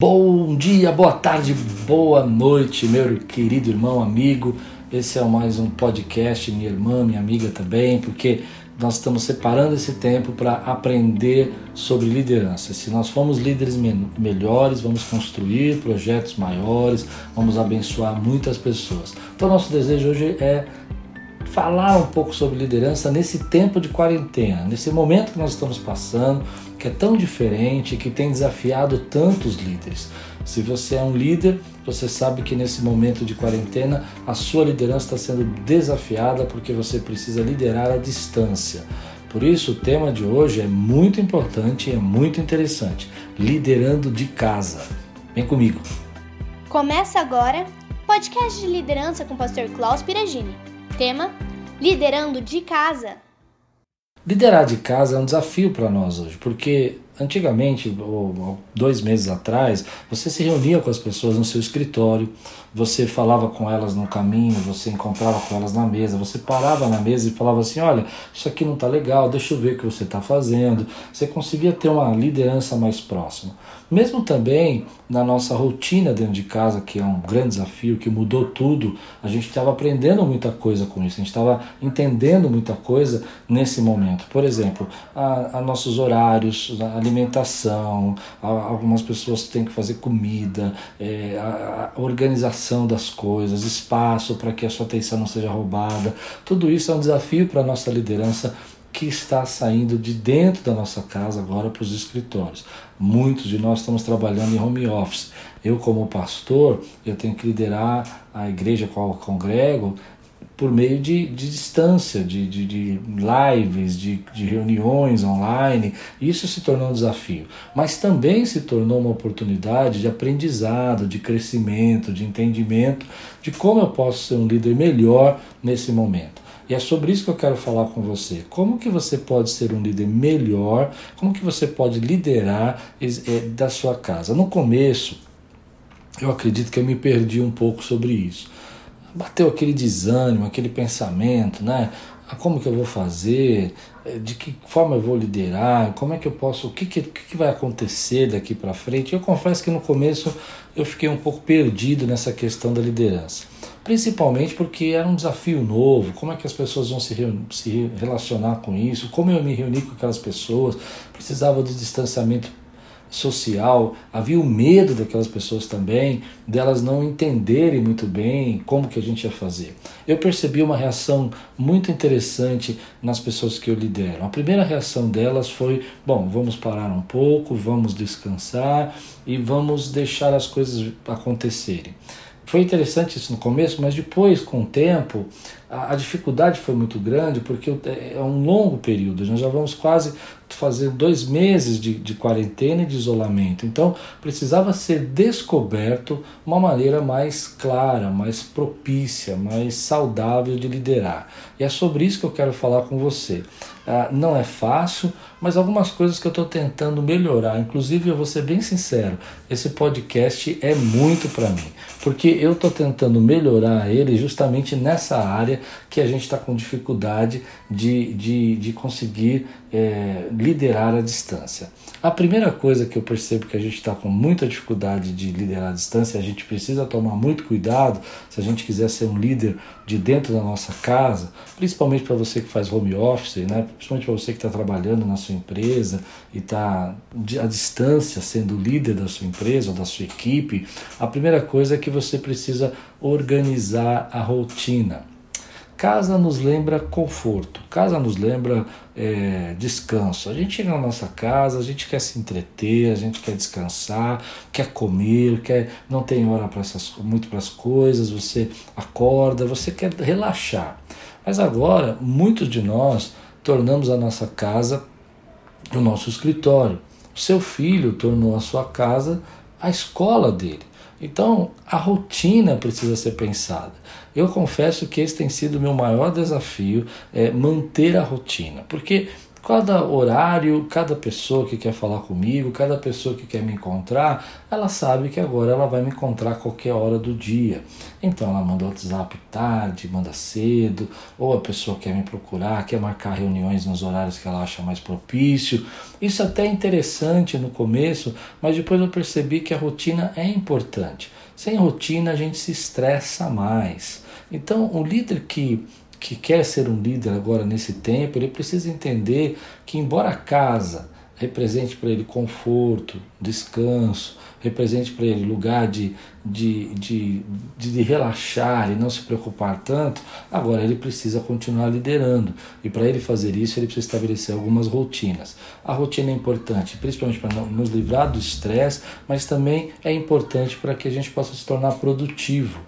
Bom dia, boa tarde, boa noite, meu querido irmão, amigo. Esse é mais um podcast, minha irmã, minha amiga também, porque nós estamos separando esse tempo para aprender sobre liderança. Se nós formos líderes melhores, vamos construir projetos maiores, vamos abençoar muitas pessoas. Então, nosso desejo hoje é falar um pouco sobre liderança nesse tempo de quarentena, nesse momento que nós estamos passando, que é tão diferente, que tem desafiado tantos líderes. Se você é um líder, você sabe que nesse momento de quarentena a sua liderança está sendo desafiada porque você precisa liderar à distância. Por isso, o tema de hoje é muito importante e é muito interessante: liderando de casa. Vem comigo. Começa agora podcast de liderança com o pastor Klaus Piragini. Tema: Liderando de casa. Liderar de casa é um desafio para nós hoje, porque antigamente, ou dois meses atrás, você se reunia com as pessoas no seu escritório, você falava com elas no caminho, você encontrava com elas na mesa, você parava na mesa e falava assim: olha, isso aqui não está legal, deixa eu ver o que você está fazendo. Você conseguia ter uma liderança mais próxima. Mesmo também na nossa rotina dentro de casa, que é um grande desafio, que mudou tudo, a gente estava aprendendo muita coisa com isso, a gente estava entendendo muita coisa nesse momento. Por exemplo, a, a nossos horários, a alimentação, a, algumas pessoas têm que fazer comida, é, a, a organização das coisas, espaço para que a sua atenção não seja roubada. Tudo isso é um desafio para a nossa liderança que está saindo de dentro da nossa casa agora para os escritórios. Muitos de nós estamos trabalhando em home office. Eu, como pastor, eu tenho que liderar a igreja a eu congrego por meio de, de distância, de, de, de lives, de, de reuniões online. Isso se tornou um desafio, mas também se tornou uma oportunidade de aprendizado, de crescimento, de entendimento de como eu posso ser um líder melhor nesse momento. E é sobre isso que eu quero falar com você. Como que você pode ser um líder melhor? Como que você pode liderar é, da sua casa? No começo, eu acredito que eu me perdi um pouco sobre isso. Bateu aquele desânimo, aquele pensamento, né? Ah, como que eu vou fazer? É, de que forma eu vou liderar? Como é que eu posso? O que, que, que vai acontecer daqui para frente? Eu confesso que no começo eu fiquei um pouco perdido nessa questão da liderança principalmente porque era um desafio novo, como é que as pessoas vão se, se relacionar com isso, como eu me reuni com aquelas pessoas, precisava do distanciamento social, havia o medo daquelas pessoas também, delas não entenderem muito bem como que a gente ia fazer. Eu percebi uma reação muito interessante nas pessoas que eu lidero. A primeira reação delas foi: bom, vamos parar um pouco, vamos descansar e vamos deixar as coisas acontecerem. Foi interessante isso no começo, mas depois, com o tempo, a, a dificuldade foi muito grande, porque é, um longo período. Nós já vamos quase fazer dois meses de, de quarentena e de isolamento. Então, precisava ser descoberto uma maneira mais clara, mais propícia, mais saudável de liderar. E é sobre isso que eu quero falar com você. Ah, não é fácil, mas algumas coisas que eu estou tentando melhorar. Inclusive, eu vou ser bem sincero: esse podcast é muito para mim, porque eu estou tentando melhorar ele justamente nessa área que a gente está com dificuldade de, de, de conseguir é, liderar à distância. A primeira coisa que eu percebo que a gente está com muita dificuldade de liderar à distância, a gente precisa tomar muito cuidado se a gente quiser ser um líder de dentro da nossa casa, principalmente para você que faz home office, né? principalmente para você que está trabalhando na sua empresa e está à distância sendo líder da sua empresa ou da sua equipe. A primeira coisa é que você precisa organizar a rotina. Casa nos lembra conforto, casa nos lembra é, descanso. A gente chega na nossa casa, a gente quer se entreter, a gente quer descansar, quer comer, quer não tem hora para essas muito para as coisas. Você acorda, você quer relaxar. Mas agora muitos de nós tornamos a nossa casa o nosso escritório. Seu filho tornou a sua casa a escola dele. Então, a rotina precisa ser pensada. Eu confesso que esse tem sido o meu maior desafio, é manter a rotina, porque Cada horário, cada pessoa que quer falar comigo, cada pessoa que quer me encontrar, ela sabe que agora ela vai me encontrar a qualquer hora do dia. Então ela manda WhatsApp tarde, manda cedo, ou a pessoa quer me procurar, quer marcar reuniões nos horários que ela acha mais propício. Isso até é interessante no começo, mas depois eu percebi que a rotina é importante. Sem rotina a gente se estressa mais. Então, o líder que que quer ser um líder agora nesse tempo, ele precisa entender que, embora a casa represente para ele conforto, descanso, represente para ele lugar de, de, de, de, relaxar e não se preocupar tanto, agora ele precisa continuar liderando. E para ele fazer isso, ele precisa estabelecer algumas rotinas. A rotina é importante, principalmente para nos livrar do estresse, mas também é importante para que a gente possa se tornar produtivo.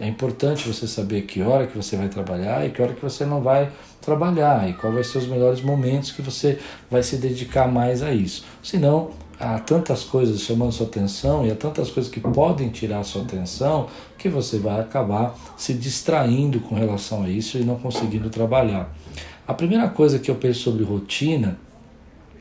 É importante você saber que hora que você vai trabalhar e que hora que você não vai trabalhar e qual vai ser os melhores momentos que você vai se dedicar mais a isso. Senão, há tantas coisas chamando sua atenção e há tantas coisas que podem tirar sua atenção que você vai acabar se distraindo com relação a isso e não conseguindo trabalhar. A primeira coisa que eu penso sobre rotina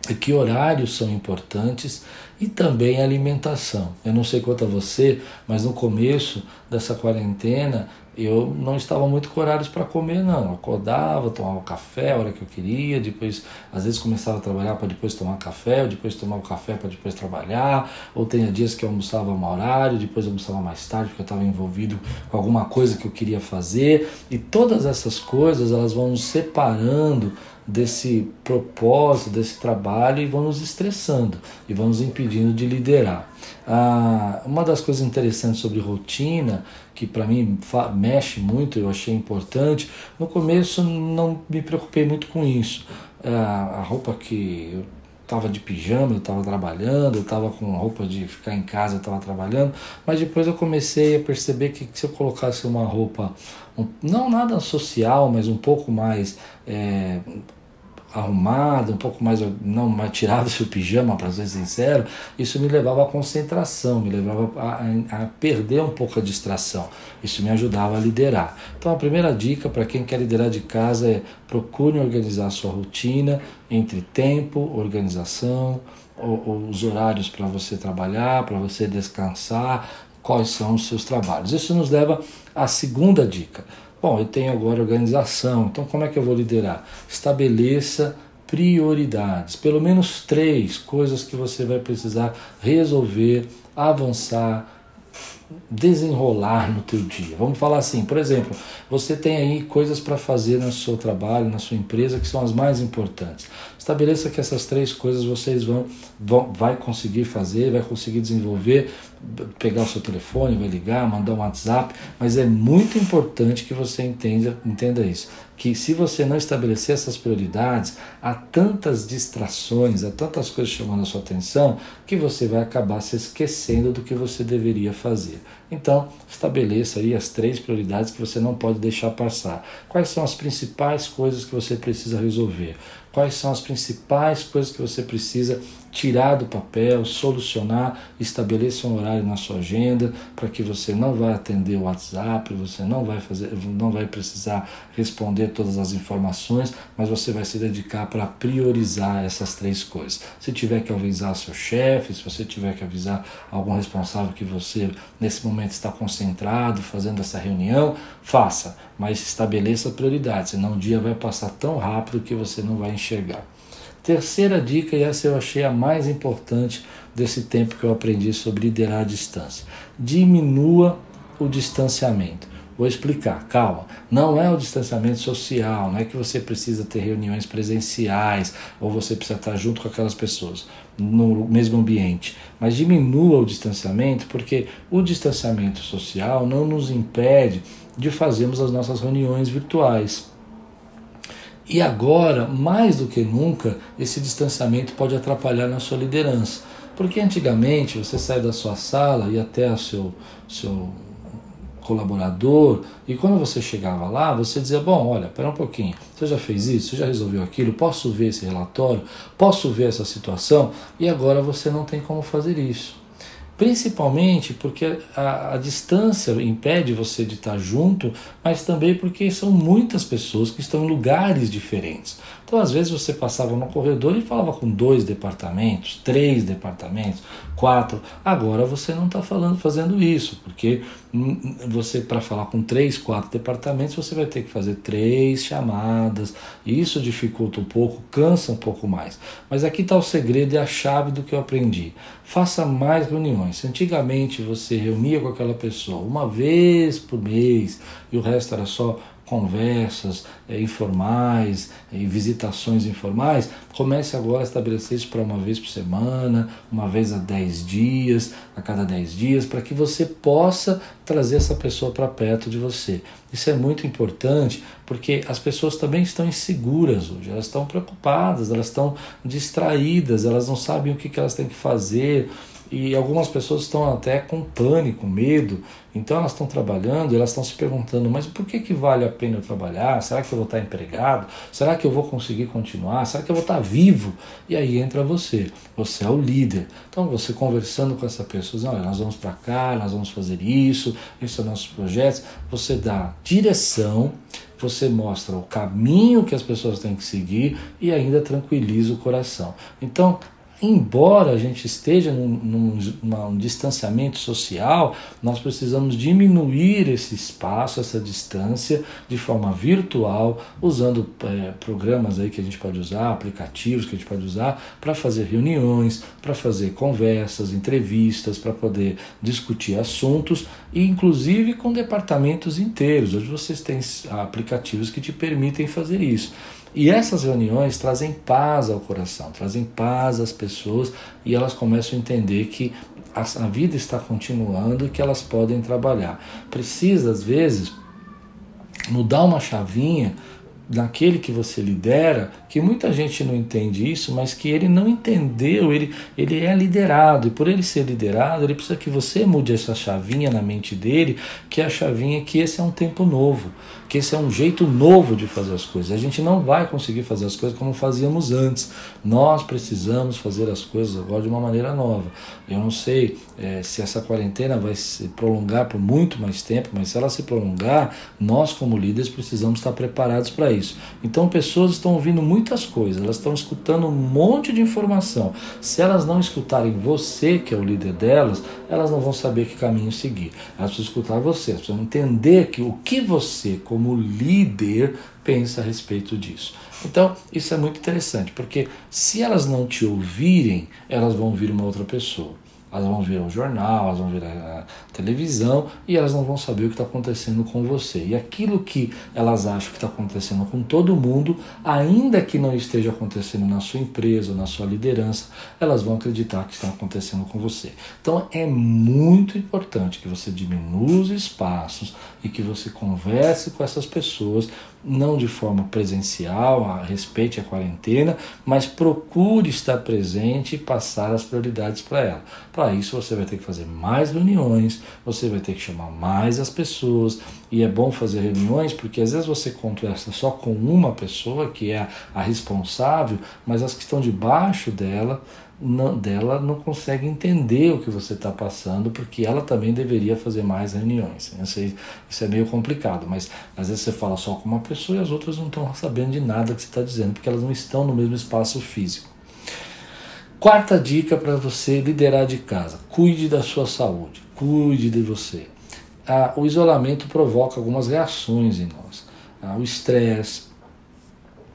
é que horários são importantes e também a alimentação. Eu não sei quanto a você, mas no começo dessa quarentena eu não estava muito com horários para comer, não. Eu acordava, tomava café a hora que eu queria, depois, às vezes, começava a trabalhar para depois tomar café, ou depois tomar o café para depois trabalhar, ou tinha dias que eu almoçava um horário, depois almoçava mais tarde, porque eu estava envolvido com alguma coisa que eu queria fazer. E todas essas coisas, elas vão nos separando desse propósito, desse trabalho e vão nos estressando e vão nos impedindo de liderar. Ah, uma das coisas interessantes sobre rotina, que para mim mexe muito, eu achei importante, no começo não me preocupei muito com isso. Ah, a roupa que eu estava de pijama, eu estava trabalhando, eu estava com roupa de ficar em casa, eu estava trabalhando, mas depois eu comecei a perceber que se eu colocasse uma roupa, um, não nada social, mas um pouco mais é, arrumada, um pouco mais, não mais tirava seu pijama, para ser sincero, isso me levava à concentração, me levava a, a, perder um pouco a distração. Isso me ajudava a liderar. Então a primeira dica para quem quer liderar de casa é procure organizar a sua rotina entre tempo, organização, os horários para você trabalhar, para você descansar, quais são os seus trabalhos. Isso nos leva à segunda dica Bom, eu tenho agora organização, então como é que eu vou liderar? Estabeleça prioridades, pelo menos três coisas que você vai precisar resolver, avançar, desenrolar no teu dia. Vamos falar assim, por exemplo, você tem aí coisas para fazer no seu trabalho, na sua empresa que são as mais importantes. Estabeleça que essas três coisas vocês vão, vão vai conseguir fazer, vai conseguir desenvolver, pegar o seu telefone, vai ligar, mandar um WhatsApp, mas é muito importante que você entenda, entenda isso que se você não estabelecer essas prioridades, há tantas distrações, há tantas coisas chamando a sua atenção, que você vai acabar se esquecendo do que você deveria fazer. Então, estabeleça aí as três prioridades que você não pode deixar passar. Quais são as principais coisas que você precisa resolver? Quais são as principais coisas que você precisa tirar do papel, solucionar, estabeleça um horário na sua agenda para que você não vai atender o WhatsApp, você não vai fazer, não vai precisar responder todas as informações, mas você vai se dedicar para priorizar essas três coisas. Se tiver que avisar seu chefe, se você tiver que avisar algum responsável que você nesse momento está concentrado fazendo essa reunião, faça, mas estabeleça prioridades, senão o dia vai passar tão rápido que você não vai enxergar. Terceira dica, e essa eu achei a mais importante desse tempo que eu aprendi sobre liderar à distância: diminua o distanciamento. Vou explicar, calma. Não é o distanciamento social, não é que você precisa ter reuniões presenciais ou você precisa estar junto com aquelas pessoas no mesmo ambiente. Mas diminua o distanciamento porque o distanciamento social não nos impede de fazermos as nossas reuniões virtuais. E agora, mais do que nunca, esse distanciamento pode atrapalhar na sua liderança. Porque antigamente você sai da sua sala e até o seu, seu colaborador, e quando você chegava lá, você dizia: Bom, olha, espera um pouquinho, você já fez isso, você já resolveu aquilo, posso ver esse relatório, posso ver essa situação, e agora você não tem como fazer isso. Principalmente porque a, a, distância impede você de estar junto, mas também porque são muitas pessoas que estão em lugares diferentes. Então, às vezes, você passava no corredor e falava com dois departamentos, três departamentos, quatro. Agora você não está falando, fazendo isso, porque você, para falar com três, quatro departamentos, você vai ter que fazer três chamadas. E isso dificulta um pouco, cansa um pouco mais. Mas aqui está o segredo e a chave do que eu aprendi. Faça mais reuniões. Se antigamente você reunia com aquela pessoa uma vez por mês e o resto era só conversas é, informais e visitações informais, comece agora a estabelecer isso para uma vez por semana, uma vez a dez dias, a cada dez dias, para que você possa trazer essa pessoa para perto de você. Isso é muito importante porque as pessoas também estão inseguras hoje, elas estão preocupadas, elas estão distraídas, elas não sabem o que, que elas têm que fazer e algumas pessoas estão até com pânico, medo. Então elas estão trabalhando, elas estão se perguntando: mas por que, que vale a pena eu trabalhar? Será que eu vou estar empregado? Será que eu vou conseguir continuar? Será que eu vou estar vivo? E aí entra você, você é o líder. Então você conversando com essa pessoa, olha, nós vamos para cá, nós vamos fazer isso, esses são nossos projetos. Você dá direção, você mostra o caminho que as pessoas têm que seguir e ainda tranquiliza o coração. Então, embora a gente esteja num, num, num, distanciamento social, nós precisamos diminuir esse espaço, essa distância, de forma virtual, usando é, programas aí que a gente pode usar, aplicativos que a gente pode usar para fazer reuniões, para fazer conversas, entrevistas, para poder discutir assuntos, e inclusive com departamentos inteiros. Hoje vocês têm aplicativos que te permitem fazer isso. E essas reuniões trazem paz ao coração, trazem paz às pessoas e elas começam a entender que a, a vida está continuando e que elas podem trabalhar. Precisa, às vezes, mudar uma chavinha naquele que você lidera, que muita gente não entende isso, mas que ele não entendeu, ele, ele é liderado, e por ele ser liderado, ele precisa que você mude essa chavinha na mente dele, que é a chavinha que esse é um tempo novo, que esse é um jeito novo de fazer as coisas. A gente não vai conseguir fazer as coisas como fazíamos antes. Nós precisamos fazer as coisas agora de uma maneira nova. Eu não sei é, se essa quarentena vai se prolongar por muito mais tempo, mas se ela se prolongar, nós como líderes precisamos estar preparados para isso. Então, pessoas estão ouvindo muitas coisas, elas estão escutando um monte de informação. Se elas não escutarem você, que é o líder delas, elas não vão saber que caminho seguir. Elas precisam escutar você, elas precisam entender que o que você, como como líder pensa a respeito disso. Então, isso é muito interessante, porque se elas não te ouvirem, elas vão ouvir uma outra pessoa. Elas vão ver o jornal, elas vão ver a televisão e elas não vão saber o que está acontecendo com você. E aquilo que elas acham que está acontecendo com todo mundo, ainda que não esteja acontecendo na sua empresa, na sua liderança, elas vão acreditar que está acontecendo com você. Então é muito importante que você diminua os espaços e que você converse com essas pessoas não de forma presencial, respeite a quarentena, mas procure estar presente e passar as prioridades para ela. Para isso você vai ter que fazer mais reuniões, você vai ter que chamar mais as pessoas, e é bom fazer reuniões porque às vezes você conversa só com uma pessoa que é a responsável, mas as que estão debaixo dela não, dela não consegue entender o que você está passando, porque ela também deveria fazer mais reuniões. Eu isso é meio complicado, mas às vezes você fala só com uma pessoa e as outras não estão sabendo de nada que você está dizendo, porque elas não estão no mesmo espaço físico. Quarta dica para você liderar de casa: cuide da sua saúde, cuide de você. Ah, o isolamento provoca algumas reações em nós. Ah, o estresse,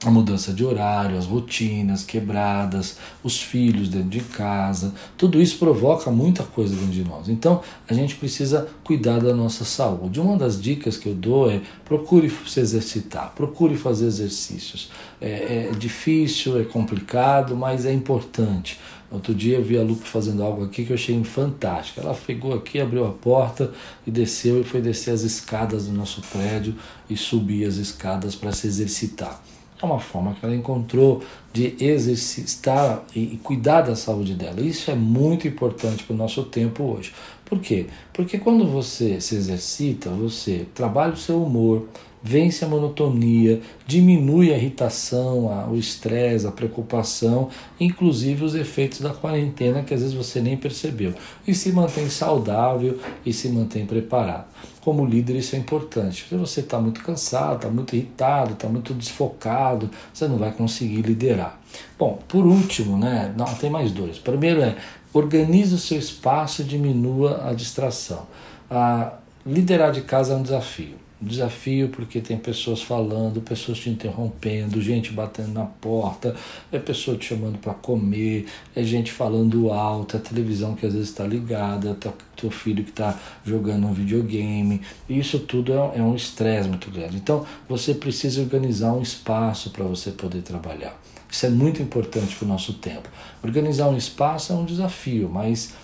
a mudança de horário, as rotinas quebradas, os filhos dentro de casa, tudo isso provoca muita coisa dentro de nós. Então a gente precisa cuidar da nossa saúde. Uma das dicas que eu dou é procure se exercitar, procure fazer exercícios. É, é difícil, é complicado, mas é importante. Outro dia eu vi a Lupe fazendo algo aqui que eu achei fantástico. Ela pegou aqui, abriu a porta e desceu e foi descer as escadas do nosso prédio e subir as escadas para se exercitar. É uma forma que ela encontrou de exercitar e cuidar da saúde dela. Isso é muito importante para o nosso tempo hoje. Por quê? Porque quando você se exercita, você trabalha o seu humor, vence a monotonia, diminui a irritação, a, o estresse, a preocupação, inclusive os efeitos da quarentena que às vezes você nem percebeu. E se mantém saudável e se mantém preparado. Como líder, isso é importante. Se você está muito cansado, está muito irritado, está muito desfocado, você não vai conseguir liderar. Bom, por último, né? Não, tem mais dois. Primeiro é organize o seu espaço e diminua a distração. A liderar de casa é um desafio desafio porque tem pessoas falando, pessoas te interrompendo, gente batendo na porta, é pessoa te chamando para comer, é gente falando alto, é televisão que às vezes está ligada, teu, teu filho que está jogando um videogame. Isso tudo é, é um estresse muito grande. Então você precisa organizar um espaço para você poder trabalhar. Isso é muito importante para o nosso tempo. Organizar um espaço é um desafio, mas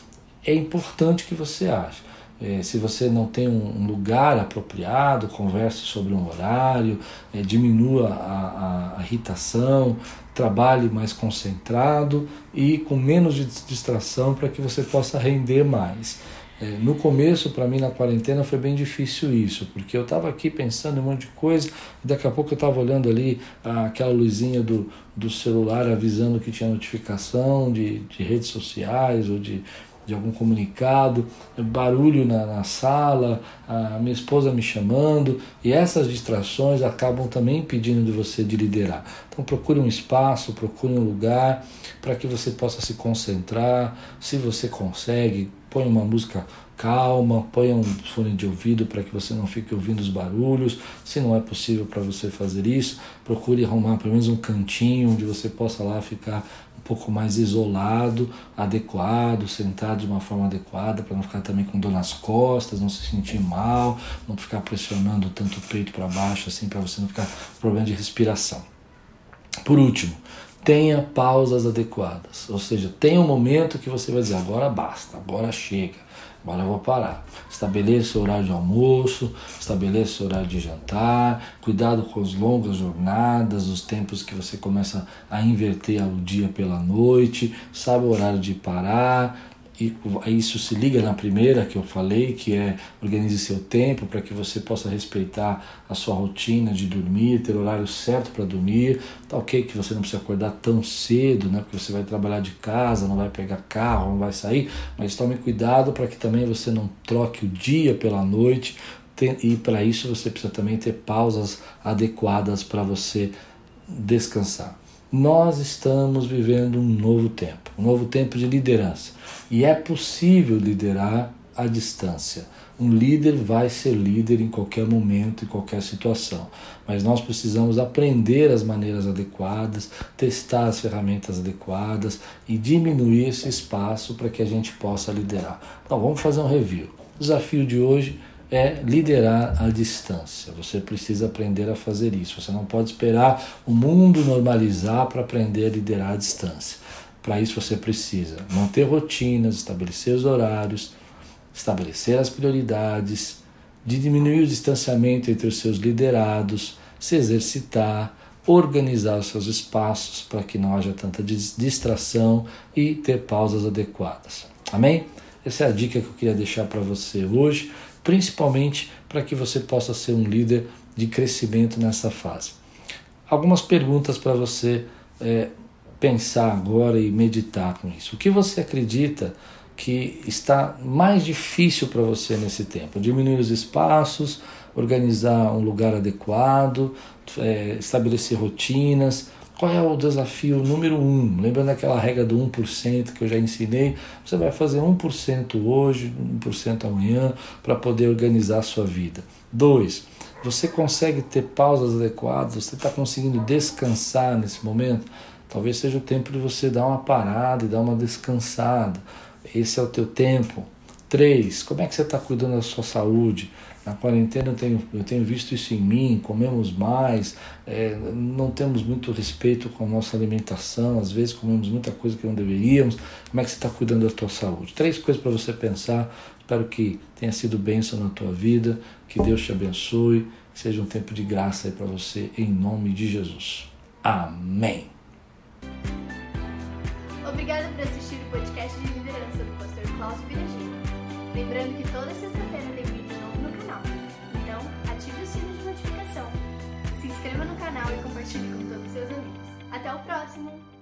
é importante que você ache. É, se você não tem um lugar apropriado, converse sobre um horário, é, diminua a, a, a, irritação, trabalhe mais concentrado e com menos de distração para que você possa render mais. É, no começo, para mim, na quarentena, foi bem difícil isso, porque eu estava aqui pensando em um monte de coisa, e daqui a pouco eu estava olhando ali aquela luzinha do, do celular avisando que tinha notificação de, de redes sociais ou de de algum comunicado, barulho na, na, sala, a minha esposa me chamando, e essas distrações acabam também impedindo de você de liderar. Então procure um espaço, procure um lugar para que você possa se concentrar. Se você consegue, põe uma música calma, ponha um fone de ouvido para que você não fique ouvindo os barulhos. Se não é possível para você fazer isso, procure arrumar pelo menos um cantinho onde você possa lá ficar pouco mais isolado, adequado, sentado de uma forma adequada, para não ficar também com dor nas costas, não se sentir mal, não ficar pressionando tanto o peito para baixo, assim, para você não ficar com problema de respiração. Por último, tenha pausas adequadas, ou seja, tenha um momento que você vai dizer agora basta, agora chega Agora eu vou parar. Estabeleça o horário de almoço, estabeleça o horário de jantar, cuidado com as longas jornadas, os tempos que você começa a inverter o dia pela noite, sabe o horário de parar, e isso se liga na primeira que eu falei, que é organize seu tempo para que você possa respeitar a sua rotina de dormir, ter o horário certo para dormir. Tá ok que você não precisa acordar tão cedo, né? Porque você vai trabalhar de casa, não vai pegar carro, não vai sair, mas tome cuidado para que também você não troque o dia pela noite. E para isso você precisa também ter pausas adequadas para você descansar. Nós estamos vivendo um novo tempo, um novo tempo de liderança. E é possível liderar à distância. Um líder vai ser líder em qualquer momento, em qualquer situação. Mas nós precisamos aprender as maneiras adequadas, testar as ferramentas adequadas e diminuir esse espaço para que a gente possa liderar. Então vamos fazer um review. O desafio de hoje é liderar à distância. Você precisa aprender a fazer isso. Você não pode esperar o mundo normalizar para aprender a liderar à distância. Para isso você precisa manter rotinas, estabelecer os horários, estabelecer as prioridades, de diminuir o distanciamento entre os seus liderados, se exercitar, organizar os seus espaços para que não haja tanta distração e ter pausas adequadas. Amém? Essa é a dica que eu queria deixar para você hoje principalmente para que você possa ser um líder de crescimento nessa fase. Algumas perguntas para você é, pensar agora e meditar com isso. O que você acredita que está mais difícil para você nesse tempo? Diminuir os espaços, organizar um lugar adequado, é, estabelecer rotinas qual é o desafio número um? Lembrando aquela regra do 1% que eu já ensinei, você vai fazer 1% hoje, 1% amanhã, para poder organizar a sua vida. Dois, você consegue ter pausas adequadas, você está conseguindo descansar nesse momento? Talvez seja o tempo de você dar uma parada e dar uma descansada. Esse é o teu tempo. Três, como é que você está cuidando da sua saúde? Na quarentena eu tenho, eu tenho visto isso em mim, comemos mais, é, não temos muito respeito com a nossa alimentação, às vezes comemos muita coisa que não deveríamos. Como é que você está cuidando da tua saúde? Três coisas para você pensar. Espero que tenha sido bênção na tua vida, que Deus te abençoe, que seja um tempo de graça para você, em nome de Jesus. Amém. Obrigada por assistir o podcast de liderança do pastor Cláudio Biragino. Lembrando que toda sexta-feira inscreva no canal e compartilhe com todos os seus amigos. Até o próximo!